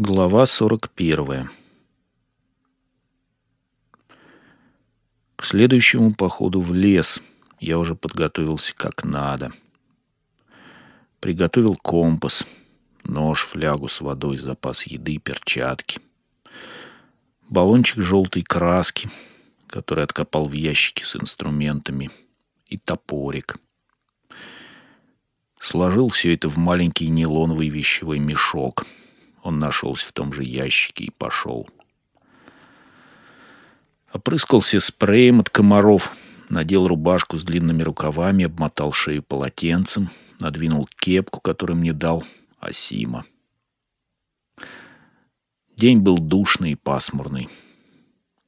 Глава 41. К следующему походу в лес я уже подготовился как надо. Приготовил компас, нож, флягу с водой, запас еды, перчатки. Баллончик желтой краски, который откопал в ящике с инструментами, и топорик. Сложил все это в маленький нейлоновый вещевой мешок — он нашелся в том же ящике и пошел. Опрыскался спреем от комаров, надел рубашку с длинными рукавами, обмотал шею полотенцем, надвинул кепку, которую мне дал Асима. День был душный и пасмурный.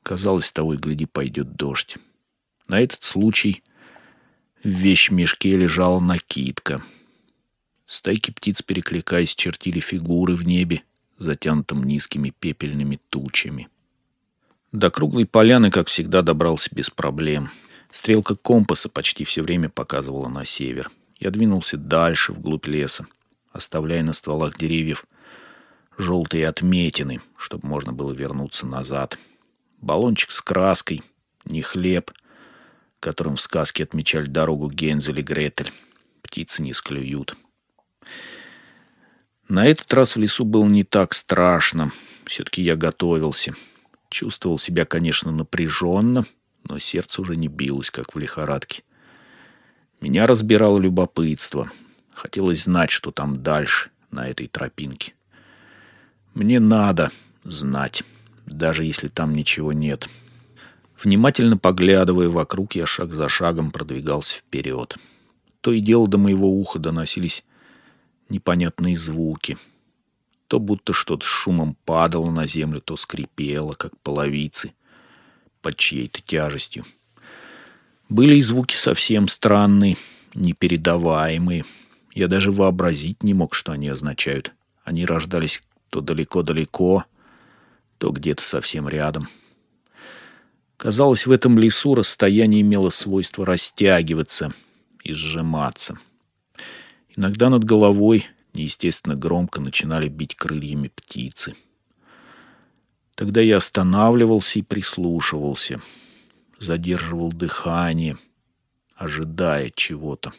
Казалось, того и гляди, пойдет дождь. На этот случай в вещмешке лежала накидка. Стайки птиц, перекликаясь, чертили фигуры в небе, затянутым низкими пепельными тучами. До круглой поляны, как всегда, добрался без проблем. Стрелка компаса почти все время показывала на север. Я двинулся дальше, вглубь леса, оставляя на стволах деревьев желтые отметины, чтобы можно было вернуться назад. Баллончик с краской, не хлеб, которым в сказке отмечали дорогу Гензель и Гретель. Птицы не склюют. На этот раз в лесу было не так страшно. Все-таки я готовился. Чувствовал себя, конечно, напряженно, но сердце уже не билось, как в лихорадке. Меня разбирало любопытство. Хотелось знать, что там дальше, на этой тропинке. Мне надо знать, даже если там ничего нет. Внимательно поглядывая вокруг, я шаг за шагом продвигался вперед. То и дело до моего уха доносились непонятные звуки. То будто что-то с шумом падало на землю, то скрипело, как половицы, под чьей-то тяжестью. Были и звуки совсем странные, непередаваемые. Я даже вообразить не мог, что они означают. Они рождались то далеко-далеко, то где-то совсем рядом. Казалось, в этом лесу расстояние имело свойство растягиваться и сжиматься — Иногда над головой неестественно громко начинали бить крыльями птицы. Тогда я останавливался и прислушивался, задерживал дыхание, ожидая чего-то.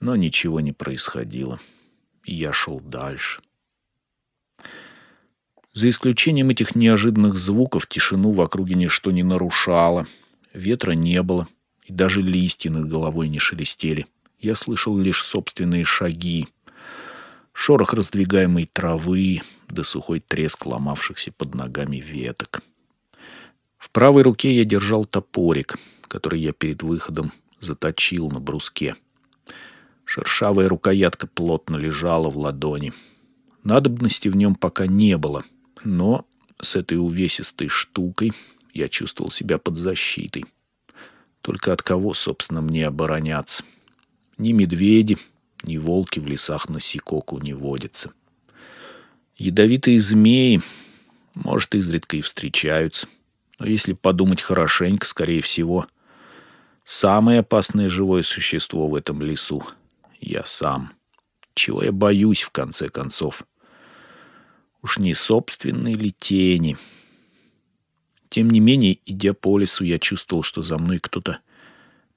Но ничего не происходило, и я шел дальше. За исключением этих неожиданных звуков тишину в округе ничто не нарушало, ветра не было, и даже листья над головой не шелестели — я слышал лишь собственные шаги, шорох раздвигаемой травы да сухой треск ломавшихся под ногами веток. В правой руке я держал топорик, который я перед выходом заточил на бруске. Шершавая рукоятка плотно лежала в ладони. Надобности в нем пока не было, но с этой увесистой штукой я чувствовал себя под защитой. Только от кого, собственно, мне обороняться? Ни медведи, ни волки в лесах на Сикоку не водятся. Ядовитые змеи, может, изредка и встречаются. Но если подумать хорошенько, скорее всего, самое опасное живое существо в этом лесу — я сам. Чего я боюсь, в конце концов? Уж не собственной ли тени? Тем не менее, идя по лесу, я чувствовал, что за мной кто-то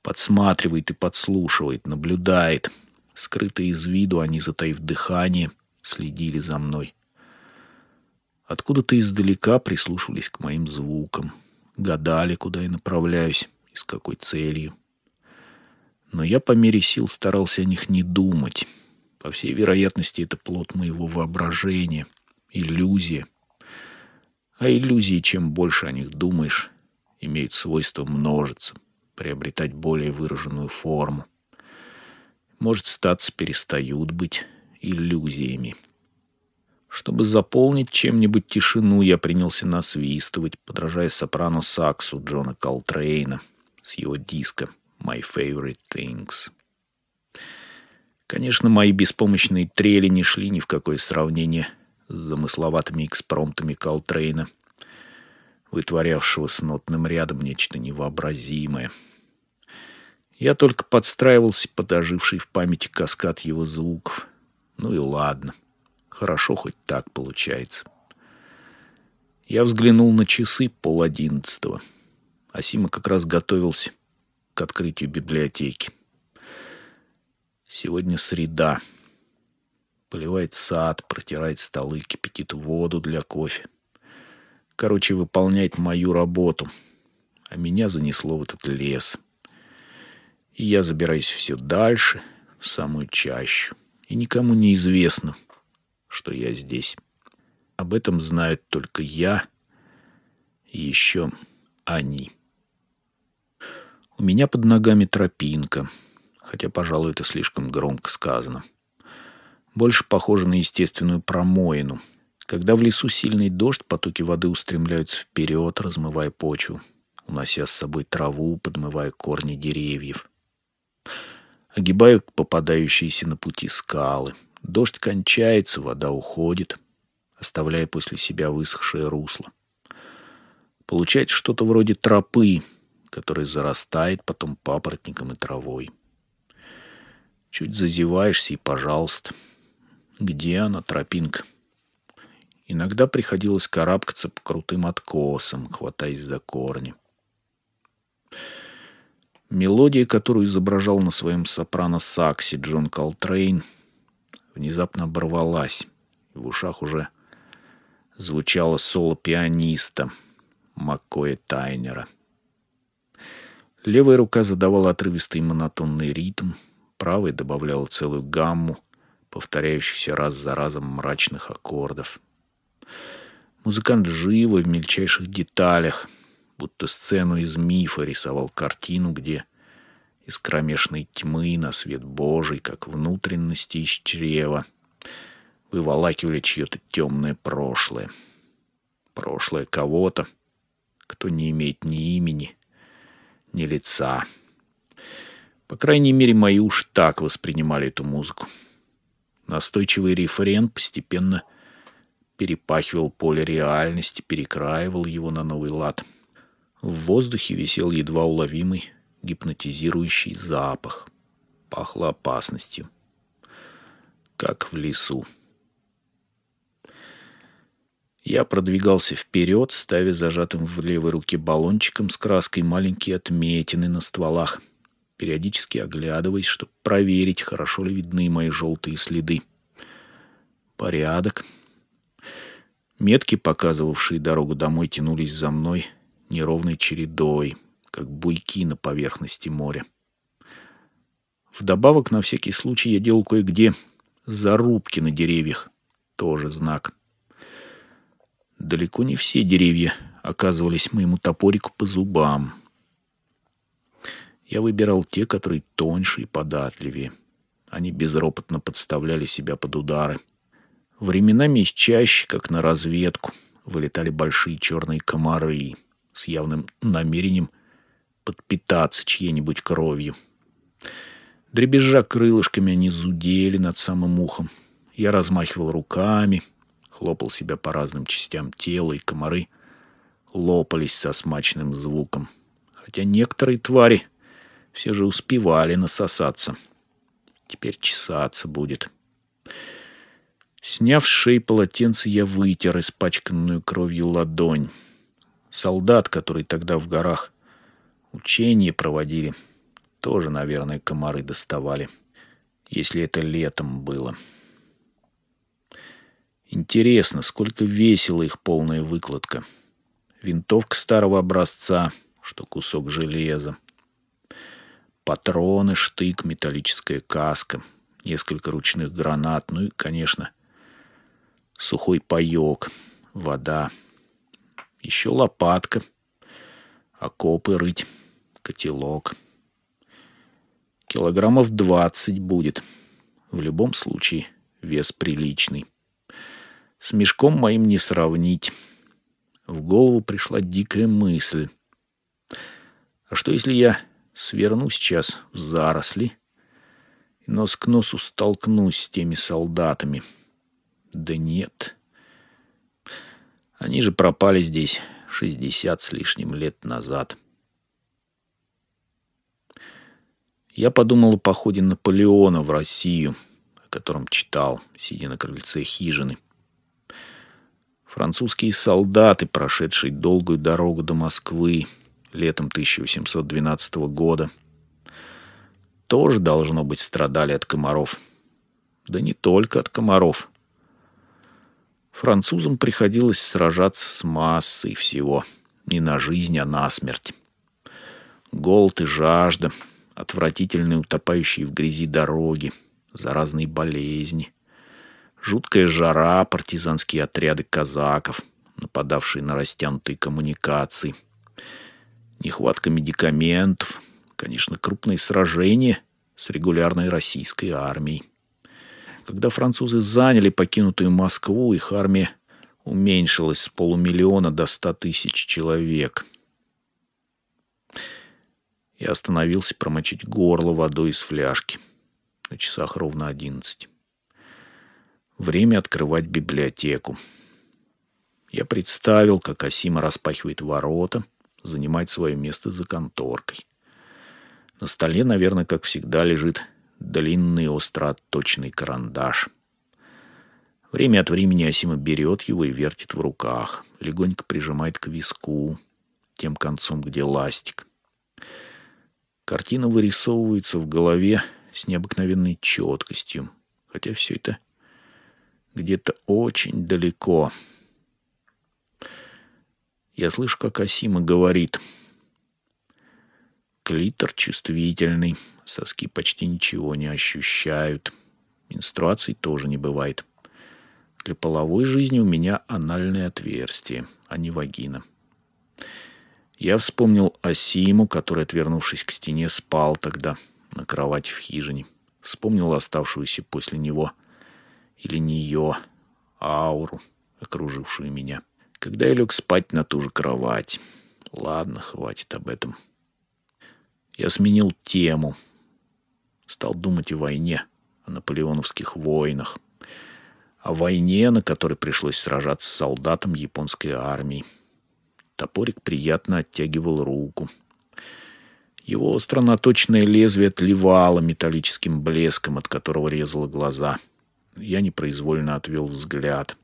подсматривает и подслушивает, наблюдает. Скрытые из виду, они, затаив дыхание, следили за мной. Откуда-то издалека прислушивались к моим звукам, гадали, куда я направляюсь и с какой целью. Но я по мере сил старался о них не думать. По всей вероятности, это плод моего воображения, иллюзия. А иллюзии, чем больше о них думаешь, имеют свойство множиться приобретать более выраженную форму. Может, статься перестают быть иллюзиями. Чтобы заполнить чем-нибудь тишину, я принялся насвистывать, подражая сопрано саксу Джона Колтрейна с его диска «My Favorite Things». Конечно, мои беспомощные трели не шли ни в какое сравнение с замысловатыми экспромтами Колтрейна — вытворявшего с нотным рядом нечто невообразимое. Я только подстраивался под оживший в памяти каскад его звуков. Ну и ладно. Хорошо хоть так получается. Я взглянул на часы пол одиннадцатого. Асима как раз готовился к открытию библиотеки. Сегодня среда. Поливает сад, протирает столы, кипятит воду для кофе. Короче, выполняет мою работу. А меня занесло в этот лес. И я забираюсь все дальше, в самую чащу. И никому не известно, что я здесь. Об этом знают только я и еще они. У меня под ногами тропинка, хотя, пожалуй, это слишком громко сказано. Больше похоже на естественную промоину. Когда в лесу сильный дождь, потоки воды устремляются вперед, размывая почву, унося с собой траву, подмывая корни деревьев. Огибают попадающиеся на пути скалы. Дождь кончается, вода уходит, оставляя после себя высохшее русло. Получается что-то вроде тропы, которая зарастает потом папоротником и травой. Чуть зазеваешься и, пожалуйста, где она, тропинка? Иногда приходилось карабкаться по крутым откосам, хватаясь за корни. Мелодия, которую изображал на своем сопрано-саксе Джон Колтрейн, внезапно оборвалась. В ушах уже звучало соло пианиста Маккоя Тайнера. Левая рука задавала отрывистый монотонный ритм, правая добавляла целую гамму повторяющихся раз за разом мрачных аккордов. Музыкант живо в мельчайших деталях, будто сцену из мифа рисовал картину, где из кромешной тьмы на свет Божий, как внутренности из чрева, выволакивали чье-то темное прошлое. Прошлое кого-то, кто не имеет ни имени, ни лица. По крайней мере, мои уж так воспринимали эту музыку. Настойчивый рефрен постепенно перепахивал поле реальности, перекраивал его на новый лад. В воздухе висел едва уловимый гипнотизирующий запах. Пахло опасностью, как в лесу. Я продвигался вперед, ставя зажатым в левой руке баллончиком с краской маленькие отметины на стволах — периодически оглядываясь, чтобы проверить, хорошо ли видны мои желтые следы. Порядок. Метки, показывавшие дорогу домой, тянулись за мной неровной чередой, как буйки на поверхности моря. Вдобавок, на всякий случай, я делал кое-где зарубки на деревьях. Тоже знак. Далеко не все деревья оказывались моему топорику по зубам — я выбирал те, которые тоньше и податливее. Они безропотно подставляли себя под удары. Временами из чаще, как на разведку, вылетали большие черные комары с явным намерением подпитаться чьей-нибудь кровью. Дребезжа крылышками, они зудели над самым ухом. Я размахивал руками, хлопал себя по разным частям тела, и комары лопались со смачным звуком. Хотя некоторые твари все же успевали насосаться. Теперь чесаться будет. Сняв с шеи полотенце, я вытер испачканную кровью ладонь. Солдат, который тогда в горах учения проводили, тоже, наверное, комары доставали, если это летом было. Интересно, сколько весила их полная выкладка. Винтовка старого образца, что кусок железа. Патроны, штык, металлическая каска, несколько ручных гранат, ну и, конечно, сухой паек, вода, еще лопатка, окопы рыть, котелок. Килограммов двадцать будет. В любом случае, вес приличный. С мешком моим не сравнить. В голову пришла дикая мысль. А что, если я Сверну сейчас в заросли и нос к носу столкнусь с теми солдатами. Да нет. Они же пропали здесь шестьдесят с лишним лет назад. Я подумал о походе Наполеона в Россию, о котором читал, сидя на крыльце хижины. Французские солдаты, прошедшие долгую дорогу до Москвы летом 1812 года, тоже, должно быть, страдали от комаров. Да не только от комаров. Французам приходилось сражаться с массой всего. Не на жизнь, а на смерть. Голод и жажда, отвратительные утопающие в грязи дороги, заразные болезни, жуткая жара, партизанские отряды казаков, нападавшие на растянутые коммуникации, нехватка медикаментов, конечно, крупные сражения с регулярной российской армией. Когда французы заняли покинутую Москву, их армия уменьшилась с полумиллиона до ста тысяч человек. Я остановился промочить горло водой из фляжки. На часах ровно одиннадцать. Время открывать библиотеку. Я представил, как Асима распахивает ворота, занимает свое место за конторкой. На столе, наверное, как всегда, лежит длинный остроточный карандаш. Время от времени Асима берет его и вертит в руках, легонько прижимает к виску, тем концом, где ластик. Картина вырисовывается в голове с необыкновенной четкостью, хотя все это где-то очень далеко. Я слышу, как Асима говорит. Клитор чувствительный, соски почти ничего не ощущают. Менструаций тоже не бывает. Для половой жизни у меня анальное отверстие, а не вагина. Я вспомнил Асиму, который, отвернувшись к стене, спал тогда на кровати в хижине. Вспомнил оставшуюся после него или нее ауру, окружившую меня. Когда я лег спать на ту же кровать. Ладно, хватит об этом. Я сменил тему. Стал думать о войне, о наполеоновских войнах. О войне, на которой пришлось сражаться с солдатом японской армии. Топорик приятно оттягивал руку. Его остро наточенное лезвие отливало металлическим блеском, от которого резало глаза. Я непроизвольно отвел взгляд.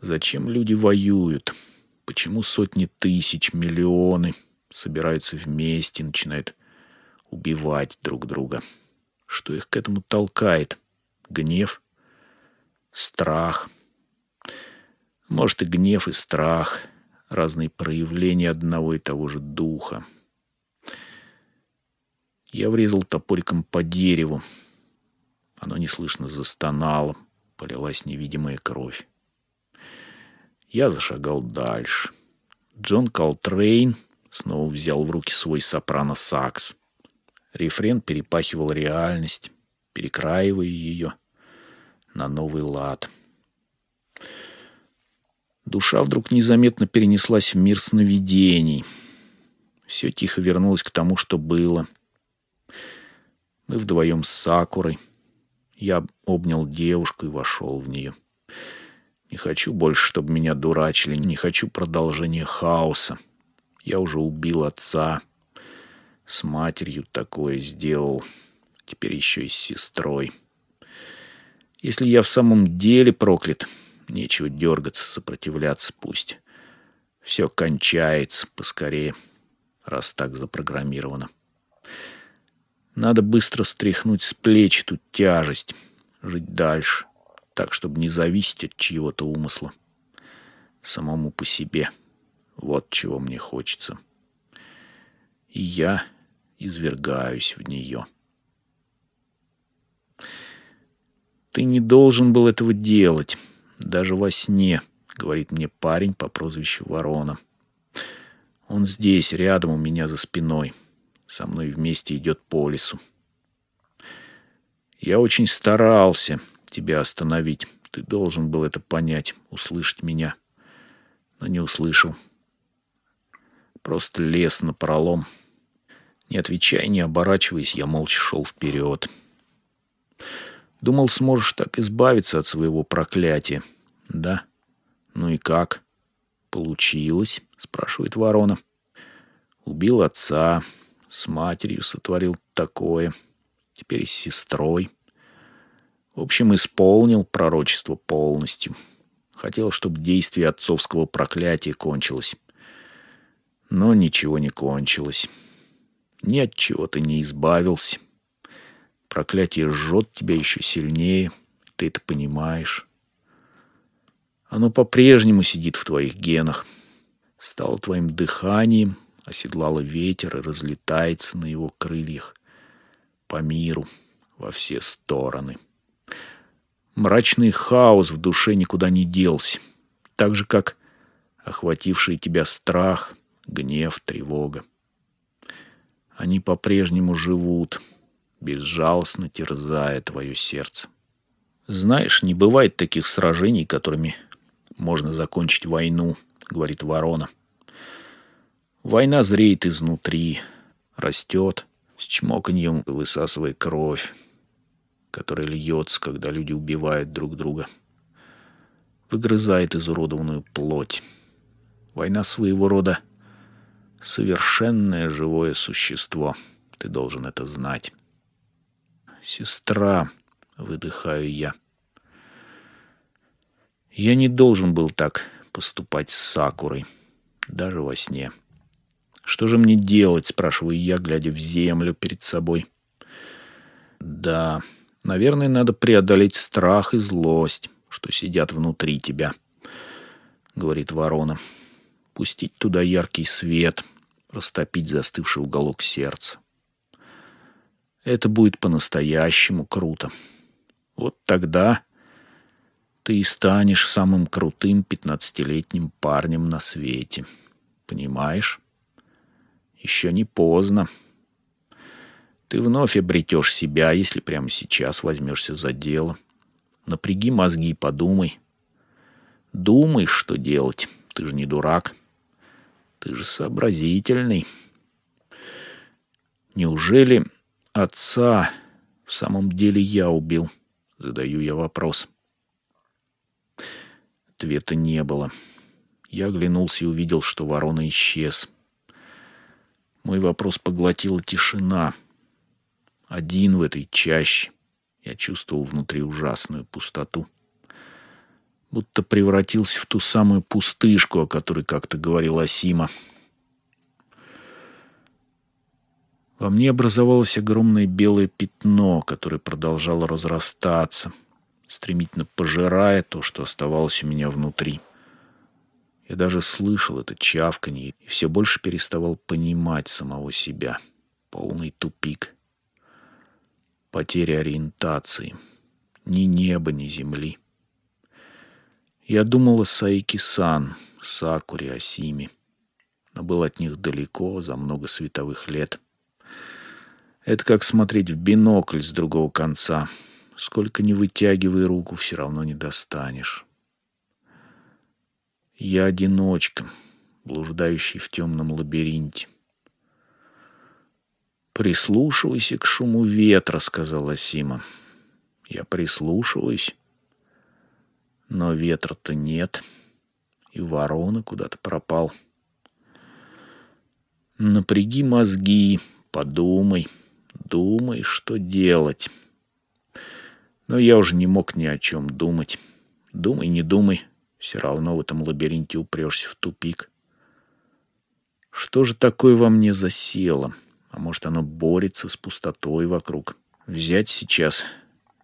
Зачем люди воюют? Почему сотни тысяч, миллионы собираются вместе начинают убивать друг друга? Что их к этому толкает? Гнев? Страх? Может, и гнев, и страх. Разные проявления одного и того же духа. Я врезал топориком по дереву. Оно неслышно застонало. Полилась невидимая кровь. Я зашагал дальше. Джон Колтрейн снова взял в руки свой сопрано-сакс. Рефрен перепахивал реальность, перекраивая ее на новый лад — Душа вдруг незаметно перенеслась в мир сновидений. Все тихо вернулось к тому, что было. Мы вдвоем с Сакурой. Я обнял девушку и вошел в нее. Не хочу больше, чтобы меня дурачили. Не хочу продолжения хаоса. Я уже убил отца. С матерью такое сделал. Теперь еще и с сестрой. Если я в самом деле проклят, Нечего дергаться, сопротивляться пусть. Все кончается поскорее, раз так запрограммировано. Надо быстро стряхнуть с плеч эту тяжесть, жить дальше, так, чтобы не зависеть от чьего-то умысла. Самому по себе. Вот чего мне хочется. И я извергаюсь в нее. Ты не должен был этого делать даже во сне, говорит мне парень по прозвищу Ворона. Он здесь, рядом у меня за спиной. Со мной вместе идет по лесу. Я очень старался тебя остановить. Ты должен был это понять, услышать меня. Но не услышал. Просто лес на пролом. Не отвечая, не оборачиваясь, я молча шел вперед. Думал, сможешь так избавиться от своего проклятия. Да? Ну и как? Получилось, спрашивает ворона. Убил отца, с матерью сотворил такое. теперь и с сестрой. В общем, исполнил пророчество полностью. Хотел, чтобы действие отцовского проклятия кончилось. Но ничего не кончилось. Ни от чего ты не избавился. Проклятие жжет тебя еще сильнее. Ты это понимаешь. Оно по-прежнему сидит в твоих генах. Стало твоим дыханием, оседлало ветер и разлетается на его крыльях по миру во все стороны. Мрачный хаос в душе никуда не делся, так же, как охвативший тебя страх, гнев, тревога. Они по-прежнему живут, безжалостно терзая твое сердце. Знаешь, не бывает таких сражений, которыми можно закончить войну, говорит ворона. Война зреет изнутри, растет, с чмоканьем высасывая кровь, которая льется, когда люди убивают друг друга. Выгрызает изуродованную плоть. Война своего рода совершенное живое существо. Ты должен это знать. Сестра, выдыхаю я. Я не должен был так поступать с Сакурой, даже во сне. Что же мне делать, спрашиваю я, глядя в землю перед собой. Да, Наверное, надо преодолеть страх и злость, что сидят внутри тебя, говорит ворона. Пустить туда яркий свет, растопить застывший уголок сердца. Это будет по-настоящему круто. Вот тогда ты и станешь самым крутым пятнадцатилетним парнем на свете. Понимаешь? Еще не поздно. Ты вновь обретешь себя, если прямо сейчас возьмешься за дело. Напряги мозги и подумай. Думай, что делать. Ты же не дурак. Ты же сообразительный. Неужели отца в самом деле я убил? Задаю я вопрос. Ответа не было. Я оглянулся и увидел, что ворона исчез. Мой вопрос поглотила тишина — один в этой чаще. Я чувствовал внутри ужасную пустоту. Будто превратился в ту самую пустышку, о которой как-то говорила Сима. Во мне образовалось огромное белое пятно, которое продолжало разрастаться, стремительно пожирая то, что оставалось у меня внутри. Я даже слышал это чавканье и все больше переставал понимать самого себя. Полный тупик — потеря ориентации. Ни неба, ни земли. Я думал о Саики-сан, Сакуре, Асиме, но был от них далеко, за много световых лет. Это как смотреть в бинокль с другого конца. Сколько ни вытягивай руку, все равно не достанешь. Я одиночка, блуждающий в темном лабиринте. «Прислушивайся к шуму ветра», — сказала Сима. «Я прислушиваюсь, но ветра-то нет, и ворона куда-то пропал. Напряги мозги, подумай, думай, что делать». Но я уже не мог ни о чем думать. Думай, не думай, все равно в этом лабиринте упрешься в тупик. Что же такое во мне засело?» А может, оно борется с пустотой вокруг. Взять сейчас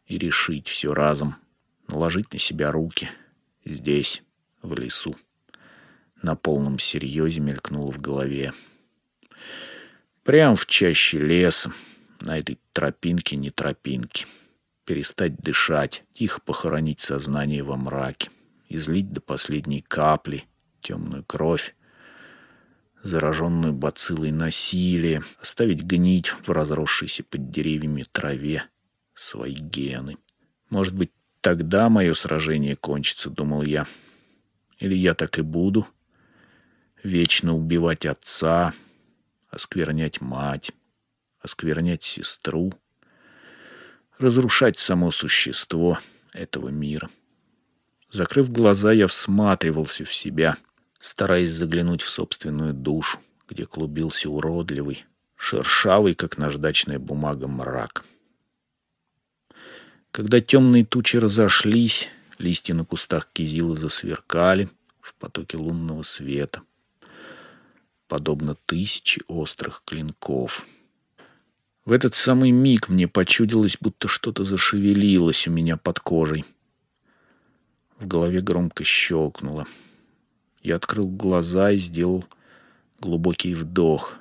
и решить все разом. Наложить на себя руки. Здесь, в лесу. На полном серьезе мелькнуло в голове. Прям в чаще леса, на этой тропинке не тропинки. Перестать дышать, тихо похоронить сознание во мраке. Излить до последней капли темную кровь зараженную бациллой насилия, оставить гнить в разросшейся под деревьями траве свои гены. Может быть, тогда мое сражение кончится, думал я. Или я так и буду вечно убивать отца, осквернять мать, осквернять сестру, разрушать само существо этого мира. Закрыв глаза, я всматривался в себя — стараясь заглянуть в собственную душу, где клубился уродливый, шершавый, как наждачная бумага, мрак. Когда темные тучи разошлись, листья на кустах кизила засверкали в потоке лунного света, подобно тысячи острых клинков. В этот самый миг мне почудилось, будто что-то зашевелилось у меня под кожей. В голове громко щелкнуло. Я открыл глаза и сделал глубокий вдох.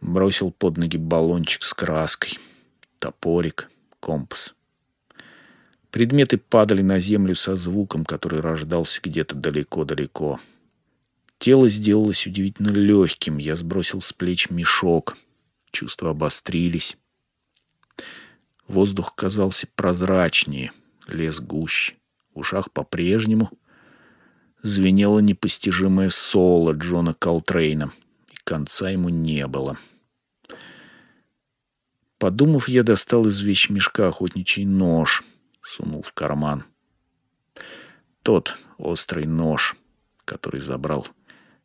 Бросил под ноги баллончик с краской, топорик, компас. Предметы падали на землю со звуком, который рождался где-то далеко-далеко. Тело сделалось удивительно легким. Я сбросил с плеч мешок. Чувства обострились. Воздух казался прозрачнее, лес гуще. В ушах по-прежнему звенело непостижимое соло Джона Колтрейна, и конца ему не было. Подумав, я достал из вещмешка охотничий нож, сунул в карман. Тот острый нож, который забрал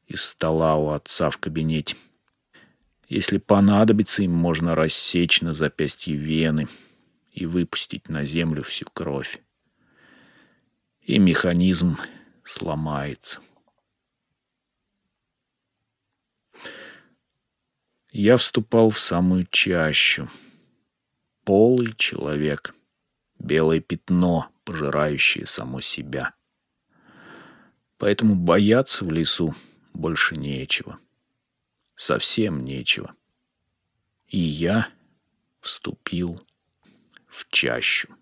из стола у отца в кабинете. Если понадобится, им можно рассечь на запястье вены и выпустить на землю всю кровь. И механизм сломается. Я вступал в самую чащу. Полый человек. Белое пятно, пожирающее само себя. Поэтому бояться в лесу больше нечего. Совсем нечего. И я вступил в чащу.